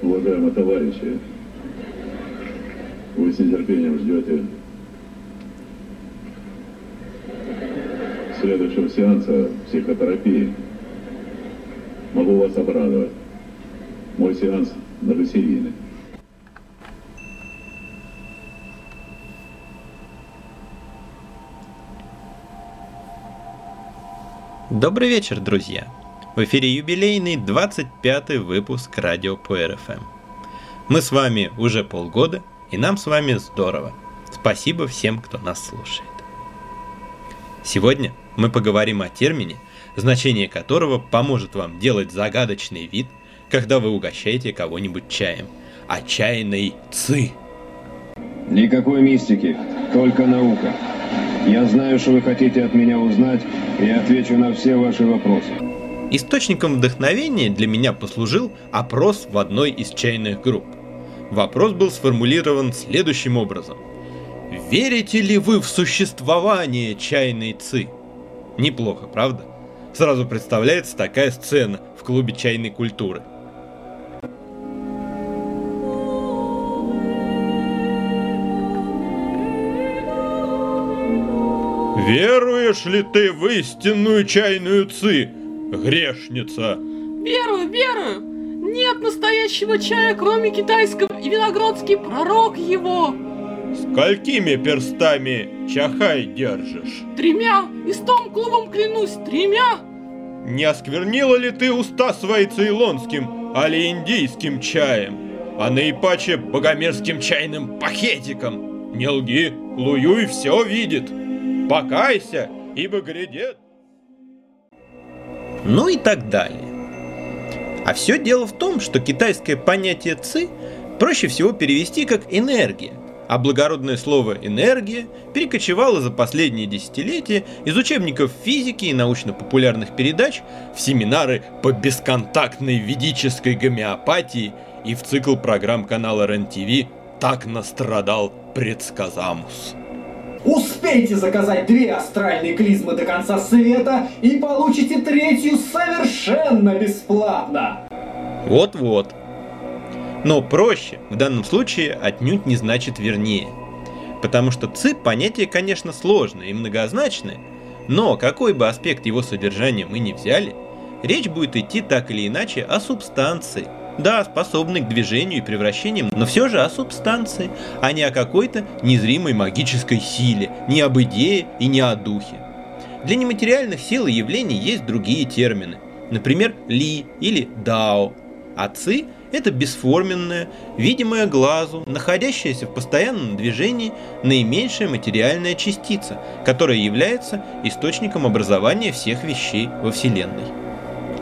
Уважаемые товарищи, вы с нетерпением ждете следующего сеанса психотерапии. Могу вас обрадовать. Мой сеанс многосерийный. Добрый вечер, друзья! В эфире юбилейный 25 выпуск радио по РФМ. Мы с вами уже полгода, и нам с вами здорово. Спасибо всем, кто нас слушает. Сегодня мы поговорим о термине, значение которого поможет вам делать загадочный вид, когда вы угощаете кого-нибудь чаем. О чайной ци. Никакой мистики, только наука. Я знаю, что вы хотите от меня узнать, и отвечу на все ваши вопросы. Источником вдохновения для меня послужил опрос в одной из чайных групп. Вопрос был сформулирован следующим образом. Верите ли вы в существование чайной ци? Неплохо, правда? Сразу представляется такая сцена в клубе чайной культуры. Веруешь ли ты в истинную чайную ци, грешница? Верую, верую. Нет настоящего чая, кроме китайского, и виноградский пророк его. Сколькими перстами чахай держишь? Тремя, и с том клубом клянусь, тремя. Не осквернила ли ты уста свои цейлонским, али индийским чаем, а наипаче богомерзким чайным пакетиком? Не лги, Луюй все видит. Покайся, ибо грядет. Ну и так далее. А все дело в том, что китайское понятие ци проще всего перевести как энергия, а благородное слово «энергия» перекочевало за последние десятилетия из учебников физики и научно-популярных передач в семинары по бесконтактной ведической гомеопатии и в цикл программ канала РЕН-ТВ «Так настрадал предсказамус». Успейте заказать две астральные клизмы до конца света и получите третью совершенно бесплатно. Вот-вот. Но проще в данном случае отнюдь не значит вернее. Потому что ци понятие, конечно, сложное и многозначное, но какой бы аспект его содержания мы ни взяли, речь будет идти так или иначе о субстанции – да, способный к движению и превращениям, но все же о субстанции, а не о какой-то незримой магической силе, не об идее и не о духе. Для нематериальных сил и явлений есть другие термины, например, ли или дао, а ци – это бесформенная, видимая глазу, находящаяся в постоянном движении наименьшая материальная частица, которая является источником образования всех вещей во Вселенной.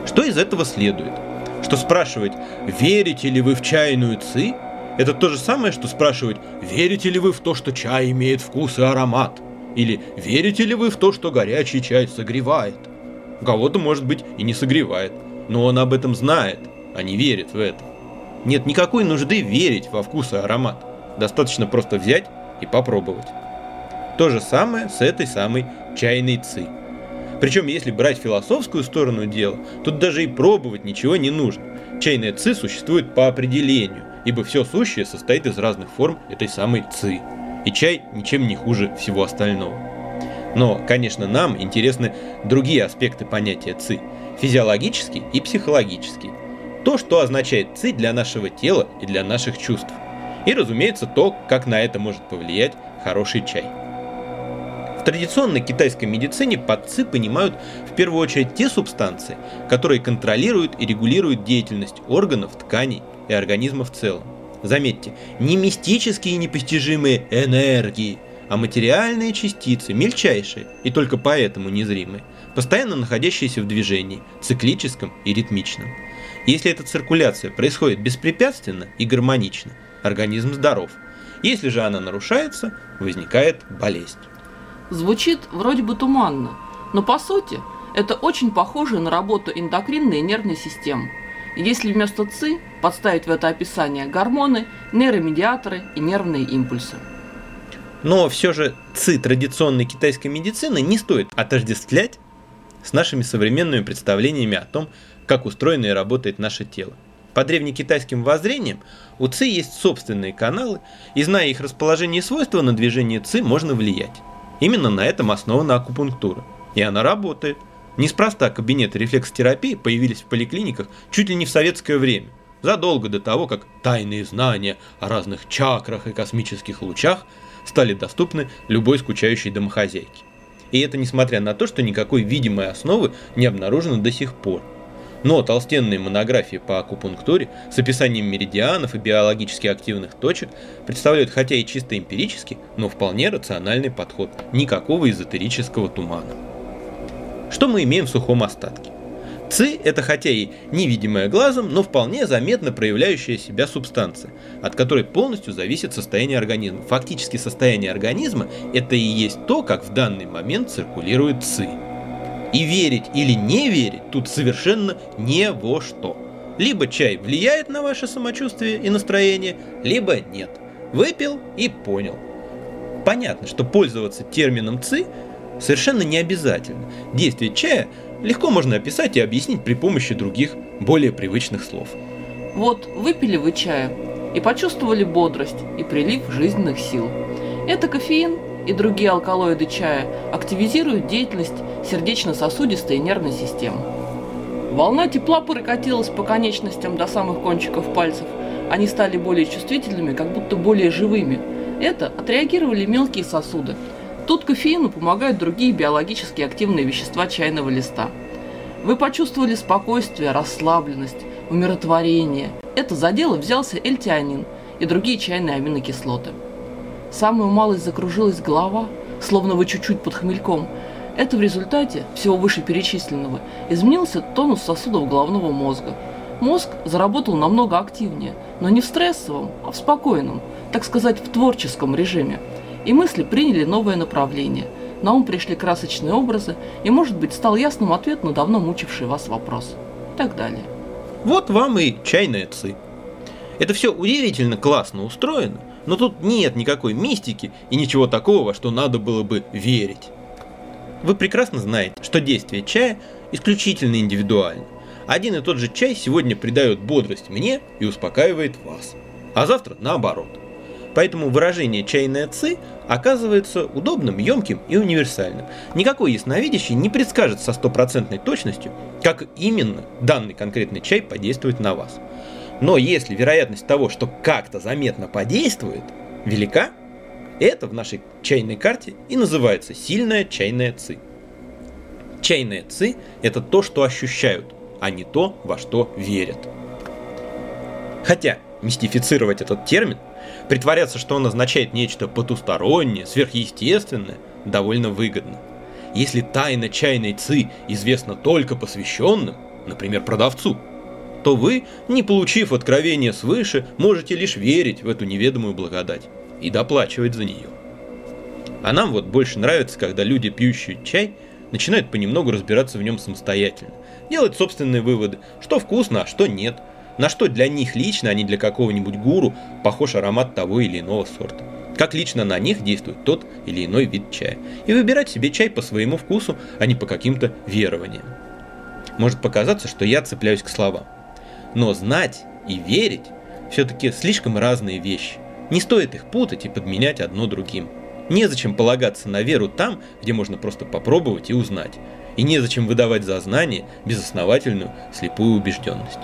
Что из этого следует? Что спрашивать, верите ли вы в чайную ци, это то же самое, что спрашивать, верите ли вы в то, что чай имеет вкус и аромат, или верите ли вы в то, что горячий чай согревает. Кого-то, может быть, и не согревает, но он об этом знает, а не верит в это. Нет никакой нужды верить во вкус и аромат. Достаточно просто взять и попробовать. То же самое с этой самой чайной ци. Причем, если брать философскую сторону дела, тут даже и пробовать ничего не нужно. Чайная ци существует по определению, ибо все сущее состоит из разных форм этой самой ци. И чай ничем не хуже всего остального. Но, конечно, нам интересны другие аспекты понятия ци – физиологический и психологический. То, что означает ци для нашего тела и для наших чувств. И, разумеется, то, как на это может повлиять хороший чай традиционной китайской медицине под ЦИ понимают в первую очередь те субстанции, которые контролируют и регулируют деятельность органов, тканей и организма в целом. Заметьте, не мистические и непостижимые энергии, а материальные частицы, мельчайшие и только поэтому незримые, постоянно находящиеся в движении, циклическом и ритмичном. Если эта циркуляция происходит беспрепятственно и гармонично, организм здоров. Если же она нарушается, возникает болезнь. Звучит вроде бы туманно, но по сути это очень похоже на работу эндокринной и нервной системы. Если вместо ЦИ подставить в это описание гормоны, нейромедиаторы и нервные импульсы. Но все же ЦИ традиционной китайской медицины не стоит отождествлять с нашими современными представлениями о том, как устроено и работает наше тело. По древнекитайским воззрениям у ЦИ есть собственные каналы, и зная их расположение и свойства, на движение ЦИ можно влиять. Именно на этом основана акупунктура. И она работает. Неспроста кабинеты рефлексотерапии появились в поликлиниках чуть ли не в советское время, задолго до того, как тайные знания о разных чакрах и космических лучах стали доступны любой скучающей домохозяйке. И это несмотря на то, что никакой видимой основы не обнаружено до сих пор. Но толстенные монографии по акупунктуре с описанием меридианов и биологически активных точек представляют хотя и чисто эмпирический, но вполне рациональный подход, никакого эзотерического тумана. Что мы имеем в сухом остатке? ЦИ – это хотя и невидимая глазом, но вполне заметно проявляющая себя субстанция, от которой полностью зависит состояние организма. Фактически состояние организма – это и есть то, как в данный момент циркулирует ЦИ. И верить или не верить тут совершенно не во что. Либо чай влияет на ваше самочувствие и настроение, либо нет. Выпил и понял. Понятно, что пользоваться термином ЦИ совершенно не обязательно. Действие чая легко можно описать и объяснить при помощи других, более привычных слов. Вот выпили вы чая и почувствовали бодрость и прилив жизненных сил. Это кофеин и другие алкалоиды чая активизируют деятельность сердечно-сосудистой и нервной системы. Волна тепла прокатилась по конечностям до самых кончиков пальцев. Они стали более чувствительными, как будто более живыми. Это отреагировали мелкие сосуды, Тут кофеину помогают другие биологически активные вещества чайного листа. Вы почувствовали спокойствие, расслабленность, умиротворение. Это за дело взялся эльтианин и другие чайные аминокислоты. Самую малость закружилась голова, словно вы чуть-чуть под хмельком. Это в результате всего вышеперечисленного изменился тонус сосудов головного мозга. Мозг заработал намного активнее, но не в стрессовом, а в спокойном, так сказать, в творческом режиме – и мысли приняли новое направление. На ум пришли красочные образы, и, может быть, стал ясным ответ на давно мучивший вас вопрос. И так далее. Вот вам и чайные ци. Это все удивительно классно устроено, но тут нет никакой мистики и ничего такого, что надо было бы верить. Вы прекрасно знаете, что действие чая исключительно индивидуально. Один и тот же чай сегодня придает бодрость мне и успокаивает вас, а завтра наоборот – Поэтому выражение «чайная ци» оказывается удобным, емким и универсальным. Никакой ясновидящий не предскажет со стопроцентной точностью, как именно данный конкретный чай подействует на вас. Но если вероятность того, что как-то заметно подействует, велика, это в нашей чайной карте и называется сильная чайная ци. Чайная ци – это то, что ощущают, а не то, во что верят. Хотя мистифицировать этот термин Притворяться, что он означает нечто потустороннее, сверхъестественное, довольно выгодно. Если тайна чайной ци известна только посвященным, например, продавцу, то вы, не получив откровения свыше, можете лишь верить в эту неведомую благодать и доплачивать за нее. А нам вот больше нравится, когда люди, пьющие чай, начинают понемногу разбираться в нем самостоятельно, делать собственные выводы, что вкусно, а что нет – на что для них лично, а не для какого-нибудь гуру, похож аромат того или иного сорта. Как лично на них действует тот или иной вид чая. И выбирать себе чай по своему вкусу, а не по каким-то верованиям. Может показаться, что я цепляюсь к словам. Но знать и верить все-таки слишком разные вещи. Не стоит их путать и подменять одно другим. Незачем полагаться на веру там, где можно просто попробовать и узнать. И незачем выдавать за знание безосновательную слепую убежденность.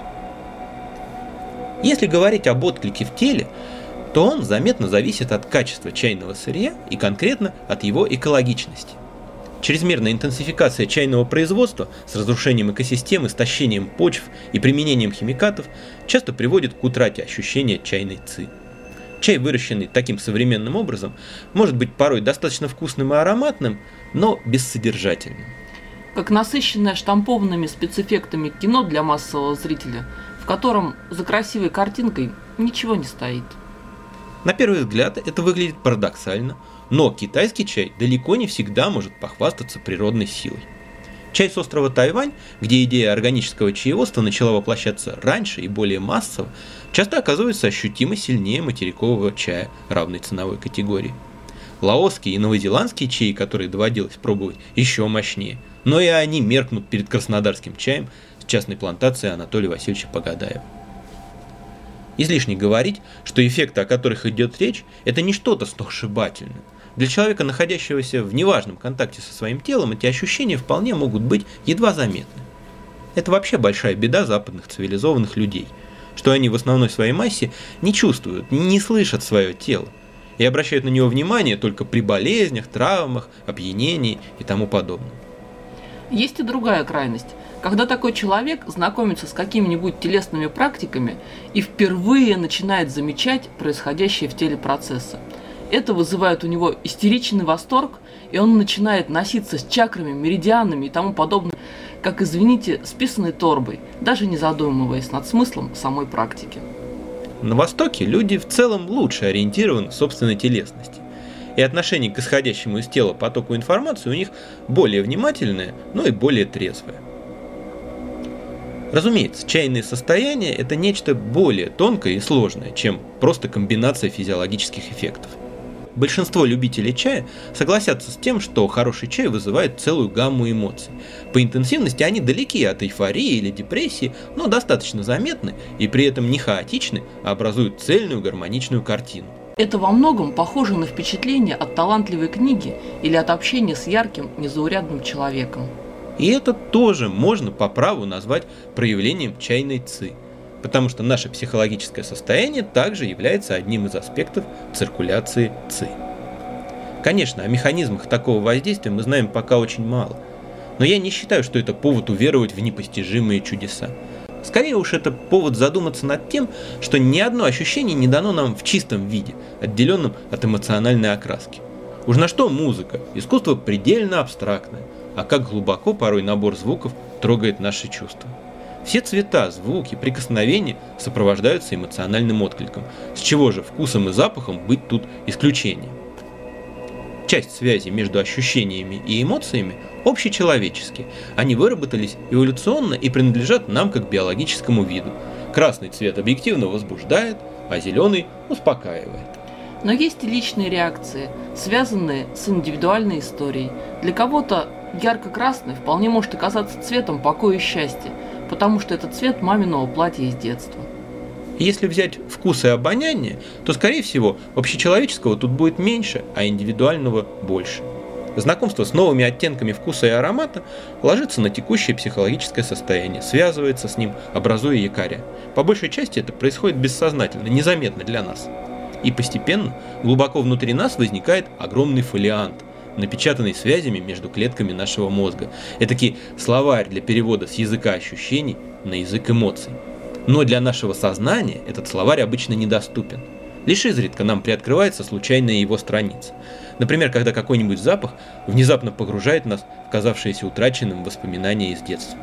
Если говорить об отклике в теле, то он заметно зависит от качества чайного сырья и конкретно от его экологичности. Чрезмерная интенсификация чайного производства с разрушением экосистем, истощением почв и применением химикатов часто приводит к утрате ощущения чайной ци. Чай, выращенный таким современным образом, может быть порой достаточно вкусным и ароматным, но бессодержательным. Как насыщенное штампованными спецэффектами кино для массового зрителя – в котором за красивой картинкой ничего не стоит. На первый взгляд это выглядит парадоксально, но китайский чай далеко не всегда может похвастаться природной силой. Чай с острова Тайвань, где идея органического чаеводства начала воплощаться раньше и более массово, часто оказывается ощутимо сильнее материкового чая равной ценовой категории. Лаосские и новозеландские чаи, которые доводилось пробовать, еще мощнее, но и они меркнут перед краснодарским чаем частной плантации Анатолия Васильевича Погадаева. Излишне говорить, что эффекты, о которых идет речь, это не что-то сногсшибательное. Для человека, находящегося в неважном контакте со своим телом, эти ощущения вполне могут быть едва заметны. Это вообще большая беда западных цивилизованных людей, что они в основной своей массе не чувствуют, не слышат свое тело и обращают на него внимание только при болезнях, травмах, опьянении и тому подобном. Есть и другая крайность, когда такой человек знакомится с какими-нибудь телесными практиками и впервые начинает замечать происходящие в теле процессы. Это вызывает у него истеричный восторг, и он начинает носиться с чакрами, меридианами и тому подобное, как, извините, с писаной торбой, даже не задумываясь над смыслом самой практики. На Востоке люди в целом лучше ориентированы в собственной телесности. И отношение к исходящему из тела потоку информации у них более внимательное, но и более трезвое. Разумеется, чайные состояния – это нечто более тонкое и сложное, чем просто комбинация физиологических эффектов. Большинство любителей чая согласятся с тем, что хороший чай вызывает целую гамму эмоций. По интенсивности они далеки от эйфории или депрессии, но достаточно заметны и при этом не хаотичны, а образуют цельную гармоничную картину. Это во многом похоже на впечатление от талантливой книги или от общения с ярким, незаурядным человеком. И это тоже можно по праву назвать проявлением чайной ци – потому что наше психологическое состояние также является одним из аспектов циркуляции ЦИ. Конечно, о механизмах такого воздействия мы знаем пока очень мало, но я не считаю, что это повод уверовать в непостижимые чудеса. Скорее уж это повод задуматься над тем, что ни одно ощущение не дано нам в чистом виде, отделенном от эмоциональной окраски. Уж на что музыка? Искусство предельно абстрактное, а как глубоко порой набор звуков трогает наши чувства. Все цвета, звуки, прикосновения сопровождаются эмоциональным откликом, с чего же вкусом и запахом быть тут исключением. Часть связи между ощущениями и эмоциями общечеловеческие. Они выработались эволюционно и принадлежат нам как биологическому виду. Красный цвет объективно возбуждает, а зеленый успокаивает. Но есть и личные реакции, связанные с индивидуальной историей. Для кого-то ярко-красный вполне может оказаться цветом покоя и счастья, потому что это цвет маминого платья из детства. Если взять вкус и обоняние, то, скорее всего, общечеловеческого тут будет меньше, а индивидуального больше. Знакомство с новыми оттенками вкуса и аромата ложится на текущее психологическое состояние, связывается с ним, образуя якоря. По большей части это происходит бессознательно, незаметно для нас. И постепенно глубоко внутри нас возникает огромный фолиант – напечатанный связями между клетками нашего мозга. Этакий словарь для перевода с языка ощущений на язык эмоций. Но для нашего сознания этот словарь обычно недоступен. Лишь изредка нам приоткрывается случайная его страница. Например, когда какой-нибудь запах внезапно погружает нас в казавшиеся утраченным воспоминания из детства.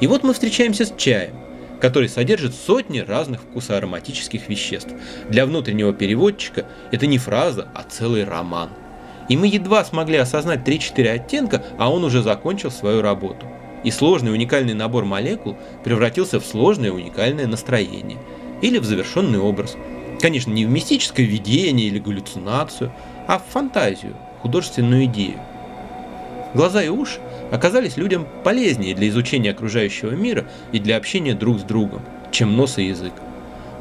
И вот мы встречаемся с чаем, который содержит сотни разных вкусоароматических веществ. Для внутреннего переводчика это не фраза, а целый роман – и мы едва смогли осознать 3-4 оттенка, а он уже закончил свою работу. И сложный уникальный набор молекул превратился в сложное уникальное настроение. Или в завершенный образ. Конечно, не в мистическое видение или галлюцинацию, а в фантазию, художественную идею. Глаза и уши оказались людям полезнее для изучения окружающего мира и для общения друг с другом, чем нос и язык.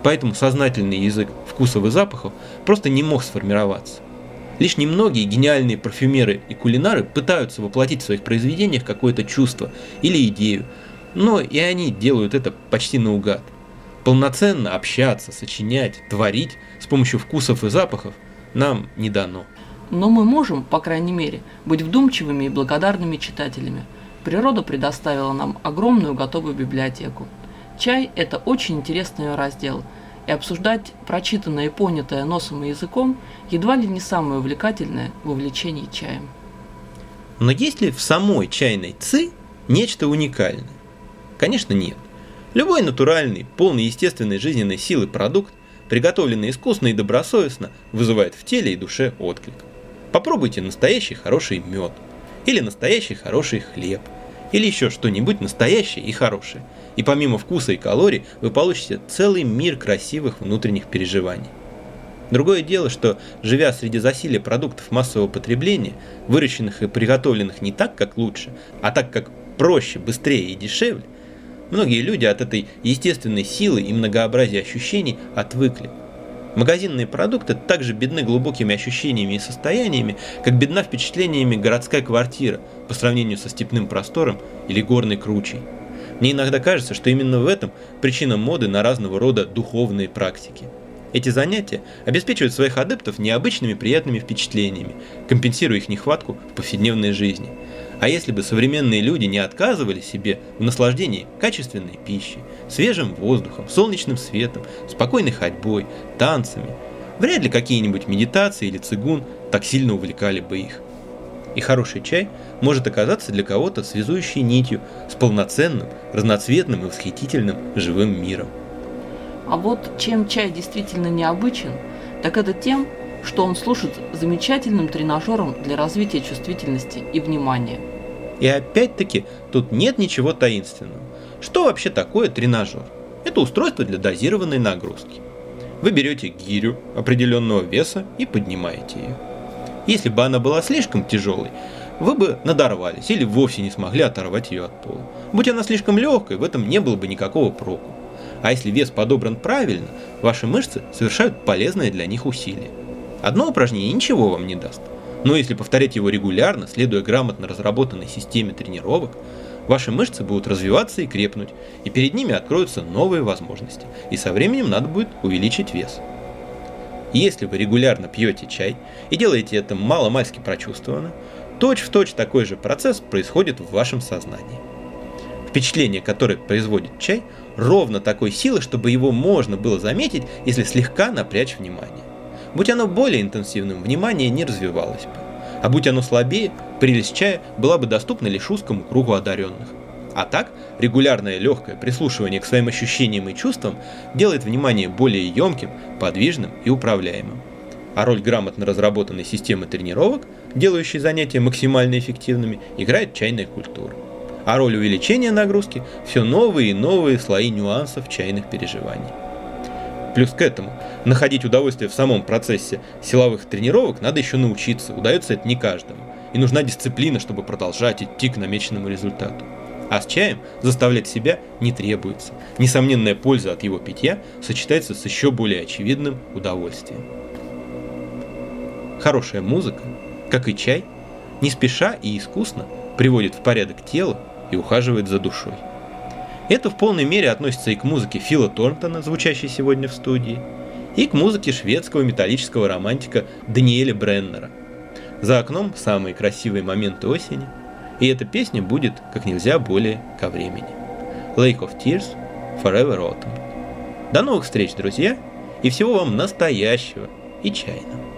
Поэтому сознательный язык вкусов и запахов просто не мог сформироваться. Лишь немногие гениальные парфюмеры и кулинары пытаются воплотить в своих произведениях какое-то чувство или идею, но и они делают это почти наугад. Полноценно общаться, сочинять, творить с помощью вкусов и запахов нам не дано. Но мы можем, по крайней мере, быть вдумчивыми и благодарными читателями. Природа предоставила нам огромную готовую библиотеку. Чай – это очень интересный раздел – и обсуждать прочитанное и понятое носом и языком едва ли не самое увлекательное в увлечении чаем. Но есть ли в самой чайной ци нечто уникальное? Конечно нет. Любой натуральный, полный естественной жизненной силы продукт, приготовленный искусно и добросовестно, вызывает в теле и душе отклик. Попробуйте настоящий хороший мед, или настоящий хороший хлеб, или еще что-нибудь настоящее и хорошее – и помимо вкуса и калорий вы получите целый мир красивых внутренних переживаний. Другое дело, что живя среди засилия продуктов массового потребления, выращенных и приготовленных не так, как лучше, а так, как проще, быстрее и дешевле, Многие люди от этой естественной силы и многообразия ощущений отвыкли. Магазинные продукты также бедны глубокими ощущениями и состояниями, как бедна впечатлениями городская квартира по сравнению со степным простором или горной кручей. Мне иногда кажется, что именно в этом причина моды на разного рода духовные практики. Эти занятия обеспечивают своих адептов необычными приятными впечатлениями, компенсируя их нехватку в повседневной жизни – а если бы современные люди не отказывали себе в наслаждении качественной пищей, свежим воздухом, солнечным светом, спокойной ходьбой, танцами, вряд ли какие-нибудь медитации или цигун так сильно увлекали бы их. И хороший чай может оказаться для кого-то связующей нитью с полноценным, разноцветным и восхитительным живым миром. А вот чем чай действительно необычен, так это тем, что он служит замечательным тренажером для развития чувствительности и внимания. И опять-таки тут нет ничего таинственного. Что вообще такое тренажер? Это устройство для дозированной нагрузки. Вы берете гирю определенного веса и поднимаете ее. Если бы она была слишком тяжелой, вы бы надорвались или вовсе не смогли оторвать ее от пола. Будь она слишком легкой, в этом не было бы никакого проку. А если вес подобран правильно, ваши мышцы совершают полезное для них усилие. Одно упражнение ничего вам не даст. Но если повторять его регулярно, следуя грамотно разработанной системе тренировок, ваши мышцы будут развиваться и крепнуть, и перед ними откроются новые возможности, и со временем надо будет увеличить вес. Если вы регулярно пьете чай и делаете это мало-мальски прочувствованно, точь-в-точь точь такой же процесс происходит в вашем сознании. Впечатление, которое производит чай, ровно такой силы, чтобы его можно было заметить, если слегка напрячь внимание. Будь оно более интенсивным, внимание не развивалось бы. А будь оно слабее, прелесть чая была бы доступна лишь узкому кругу одаренных. А так, регулярное легкое прислушивание к своим ощущениям и чувствам делает внимание более емким, подвижным и управляемым. А роль грамотно разработанной системы тренировок, делающей занятия максимально эффективными, играет чайная культура. А роль увеличения нагрузки – все новые и новые слои нюансов чайных переживаний. Плюс к этому, находить удовольствие в самом процессе силовых тренировок надо еще научиться, удается это не каждому. И нужна дисциплина, чтобы продолжать идти к намеченному результату. А с чаем заставлять себя не требуется. Несомненная польза от его питья сочетается с еще более очевидным удовольствием. Хорошая музыка, как и чай, не спеша и искусно приводит в порядок тело и ухаживает за душой. Это в полной мере относится и к музыке Фила Торнтона, звучащей сегодня в студии, и к музыке шведского металлического романтика Даниэля Бреннера. За окном самые красивые моменты осени, и эта песня будет как нельзя более ко времени. Lake of Tears, Forever Autumn. До новых встреч, друзья, и всего вам настоящего и чайного.